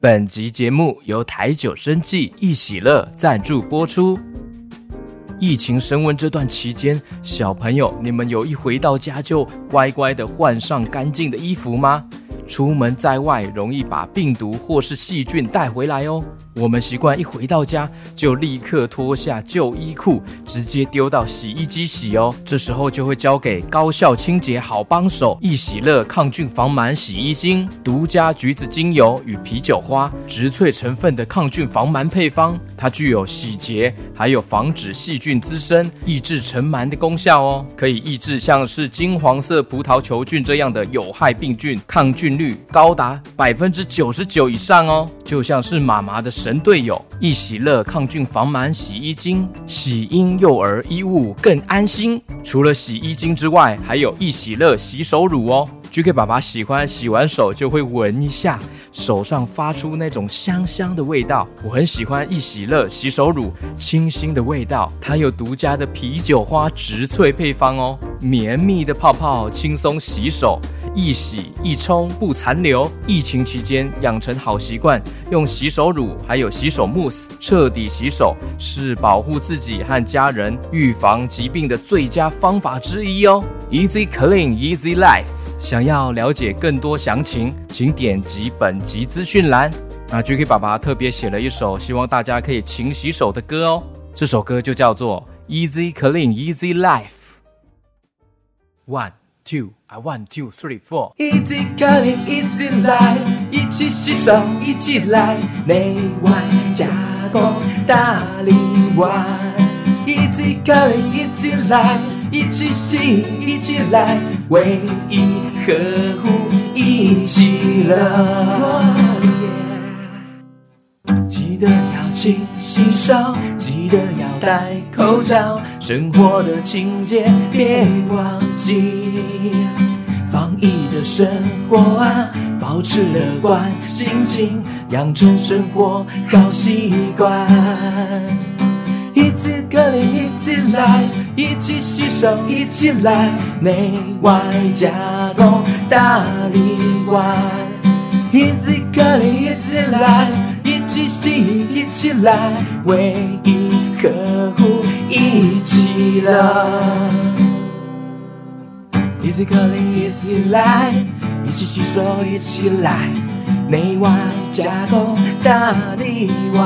本集节目由台酒生技一喜乐赞助播出。疫情升温这段期间，小朋友，你们有一回到家就乖乖的换上干净的衣服吗？出门在外容易把病毒或是细菌带回来哦。我们习惯一回到家就立刻脱下旧衣裤，直接丢到洗衣机洗哦。这时候就会交给高效清洁好帮手——易喜乐抗菌防螨洗衣精，独家橘子精油与啤酒花植萃成分的抗菌防螨配方，它具有洗洁还有防止细菌滋生、抑制尘螨的功效哦。可以抑制像是金黄色葡萄球菌这样的有害病菌，抗菌率高达百分之九十九以上哦。就像是妈妈的神队友，一喜乐抗菌防螨洗衣精，洗婴幼儿衣物更安心。除了洗衣精之外，还有一喜乐洗手乳哦。GK 爸爸喜欢洗完手就会闻一下，手上发出那种香香的味道。我很喜欢一喜乐洗手乳，清新的味道。它有独家的啤酒花植萃配方哦，绵密的泡泡轻松洗手，一洗一冲不残留。疫情期间养成好习惯，用洗手乳还有洗手慕斯彻底洗手，是保护自己和家人、预防疾病的最佳方法之一哦。Easy Clean Easy Life。想要了解更多详情，请点击本集资讯栏。那 GK 爸爸特别写了一首希望大家可以勤洗手的歌哦，这首歌就叫做《Easy Clean Easy Life》。One two, I one, two, three, four。一起咖喱，一起来，一起洗手，一起来，内外加工大力丸。一起咖喱，一起来，一起吸引，一起来，唯一呵护，一起乐。Oh, 记得要。勤洗手，记得要戴口罩，生活的情节别忘记。防疫的生活啊，保持乐观心情，养成生活好习惯。一次隔离一起来，一起洗手一起来，内外夹攻大力丸。一次隔离一起来，一起洗一起来，唯一呵护一起来。一次隔离一起来，一起洗手一起来，内外加工大力丸。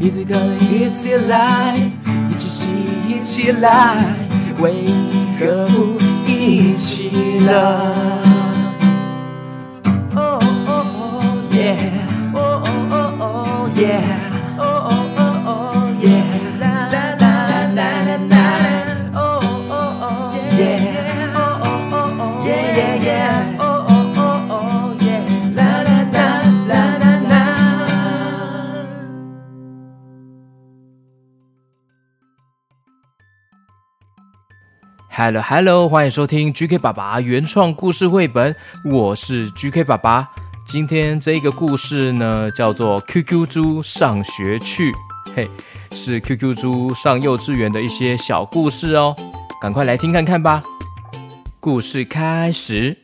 一次隔离一起来，一起洗一起来，为何不一起乐？哦哦哦耶，Hello Hello，欢迎收听 GK 爸爸原创故事绘本，我是 GK 爸爸。今天这个故事呢，叫做 QQ 猪上学去，嘿，是 QQ 猪上幼稚园的一些小故事哦，赶快来听看看吧。故事开始。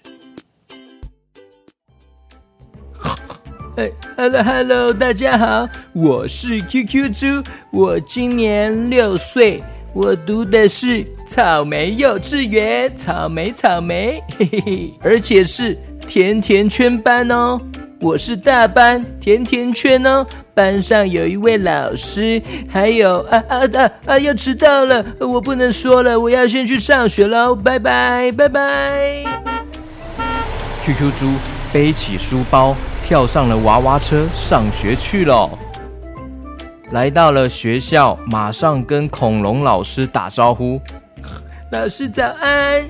哎，Hello Hello，大家好，我是 QQ 猪，我今年六岁，我读的是草莓幼稚园，草莓草莓，嘿嘿嘿，而且是甜甜圈班哦，我是大班甜甜圈哦，班上有一位老师，还有啊啊啊啊，要迟到了，我不能说了，我要先去上学喽，拜拜拜拜。QQ 猪背起书包，跳上了娃娃车，上学去了。来到了学校，马上跟恐龙老师打招呼。老师早安。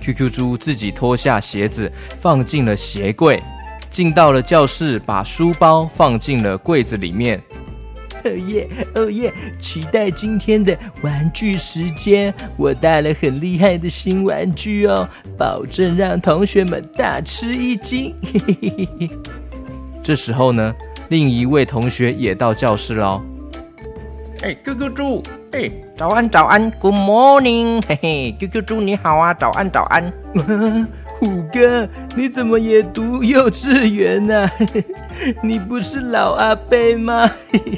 QQ 猪自己脱下鞋子，放进了鞋柜，进到了教室，把书包放进了柜子里面。哦耶，哦耶！期待今天的玩具时间，我带了很厉害的新玩具哦，保证让同学们大吃一惊。嘿嘿嘿嘿嘿。这时候呢，另一位同学也到教室喽。哎，QQ 猪，哎，早安早安，Good morning，嘿嘿，QQ 猪你好啊，早安早安。虎哥，你怎么也读幼稚园呢、你不是老阿伯吗？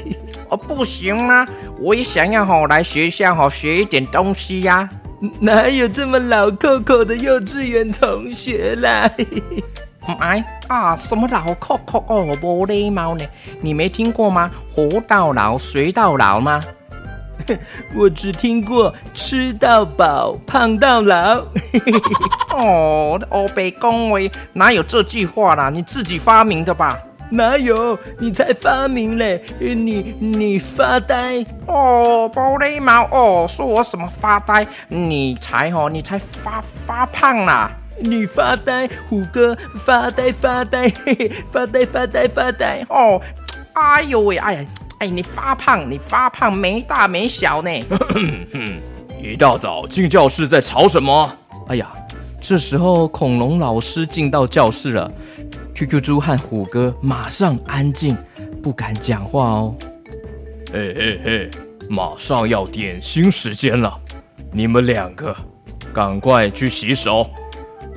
哦，不行啊，我也想要好来学校好学一点东西呀、哪有这么老扣扣的幼稚园同学啦？嗯哎啊，什么老扣扣哦，无礼貌呢？你没听过吗？活到老，学到老吗？我只听过吃到饱，胖到老。哦，欧北恭维，哪有这句话啦？你自己发明的吧？哪有？你才发明嘞！你你发呆？哦，玻璃猫哦，说我什么发呆？你才哦，你才发发胖啦！你发呆，虎哥发呆发呆，嘿嘿，发呆发呆发呆。哦，哎呦喂，哎呀，哎，你发胖，你发胖没大没小呢。一大早进教室在吵什么？哎呀，这时候恐龙老师进到教室了，QQ 猪和虎哥马上安静，不敢讲话哦。嘿嘿嘿，马上要点心时间了，你们两个赶快去洗手，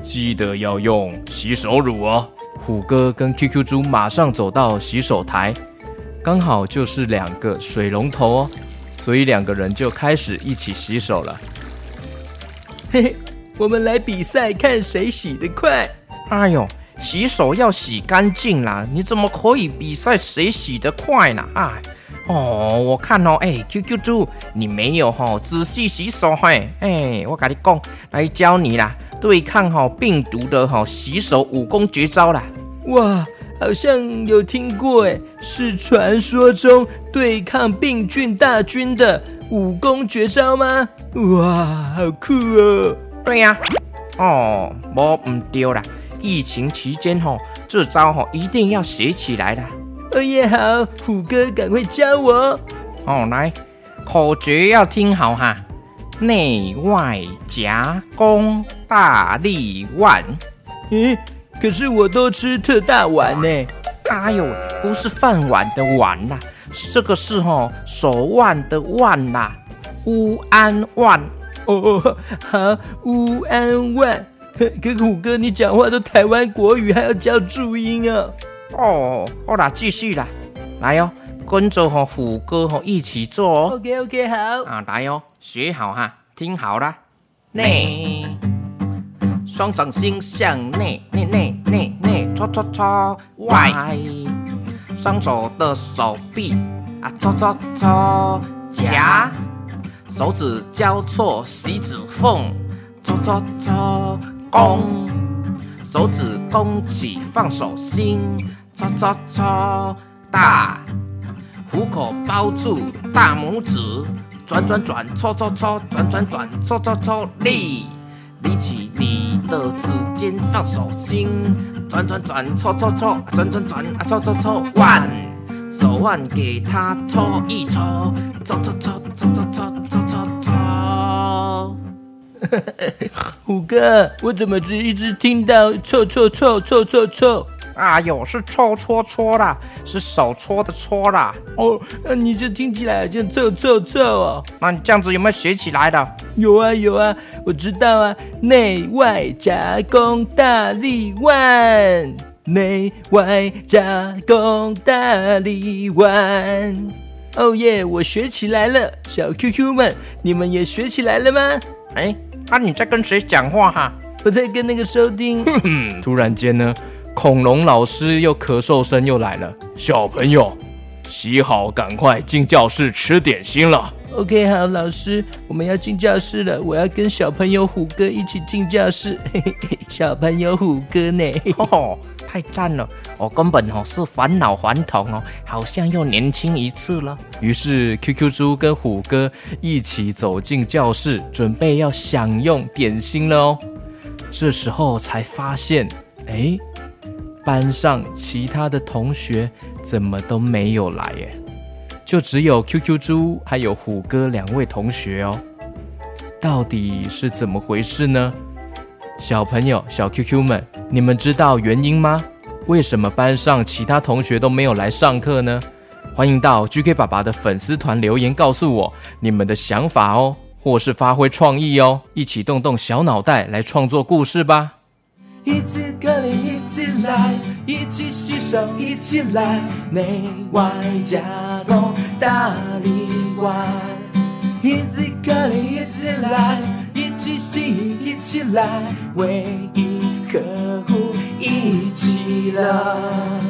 记得要用洗手乳哦。虎哥跟 QQ 猪马上走到洗手台，刚好就是两个水龙头哦。所以两个人就开始一起洗手了。嘿嘿，我们来比赛，看谁洗得快。哎呦，洗手要洗干净啦！你怎么可以比赛谁洗得快呢？哎，哦，我看哦，哎，QQ 猪，你没有哈、仔细洗手嘿，哎，我跟你讲，来教你啦，对抗哈、病毒的哈、洗手武功绝招啦。哇，好像有听过哎，是传说中对抗病菌大军的武功绝招吗？哇，好酷哦！对呀、哦，我唔丢啦，疫情期间吼、这招吼、一定要学起来啦。哦耶，好，虎哥赶快教我。哦，来，口诀要听好哈，内外夹攻大力腕。咦，可是我都吃特大碗呢。哎呦，不是饭碗的碗啦，这个是吼、手腕的腕啦，乌安腕。哦，好，乌安万。可可虎哥，你讲话都台湾国语，还要教注音啊？哦，好啦，继续啦，来哟、跟着吼、虎哥吼、一起做哦。OK OK，好。啊，来哦，学好哈，听好啦。内，双掌心向内，内内内内，搓搓搓，外，双手的手臂啊，搓搓搓，夹，手指交错，洗指缝，搓搓搓，弓，手指弓起，放手心，搓搓搓，大。虎口包住大拇指，转转转，搓搓搓，转转转，搓搓搓，立立起你的指尖，放手心，转转转，搓搓搓，转转转，啊，搓搓搓，腕手腕给它搓一搓，搓搓搓，搓搓搓，搓搓搓。虎哥，我怎么只一直听到臭臭臭臭臭臭？哎呦，是搓搓搓啦，是手搓的搓啦。哦，那你这听起来好像臭臭臭哦。那你这样子有没有学起来的？有啊有啊，我知道啊，内外夹攻大力丸，内外夹攻大力丸。哦耶，我学起来了，小 QQ 们，你们也学起来了吗？哎，啊，你在跟谁讲话哈？我在跟那个收听。嗯，突然间呢，恐龙老师又咳嗽声又来了。小朋友，洗好，赶快进教室吃点心了。OK，好，老师，我们要进教室了，我要跟小朋友虎哥一起进教室。嘿嘿嘿，小朋友虎哥呢？哦，太赞了！我根本哦是返老还童哦，好像又年轻一次了。于是 QQ 猪跟虎哥一起走进教室，准备要享用点心了哦。这时候才发现，哎，班上其他的同学怎么都没有来耶？就只有 QQ 猪还有虎哥两位同学哦。到底是怎么回事呢？小朋友、小 QQ 们，你们知道原因吗？为什么班上其他同学都没有来上课呢？欢迎到 GK 爸爸的粉丝团留言告诉我你们的想法哦，或是发挥创意哦，一起动动小脑袋来创作故事吧。来，一起洗手，一起来，内外夹攻大里外。一起可以，一起来，一起洗，一起来，唯一呵护，一起来。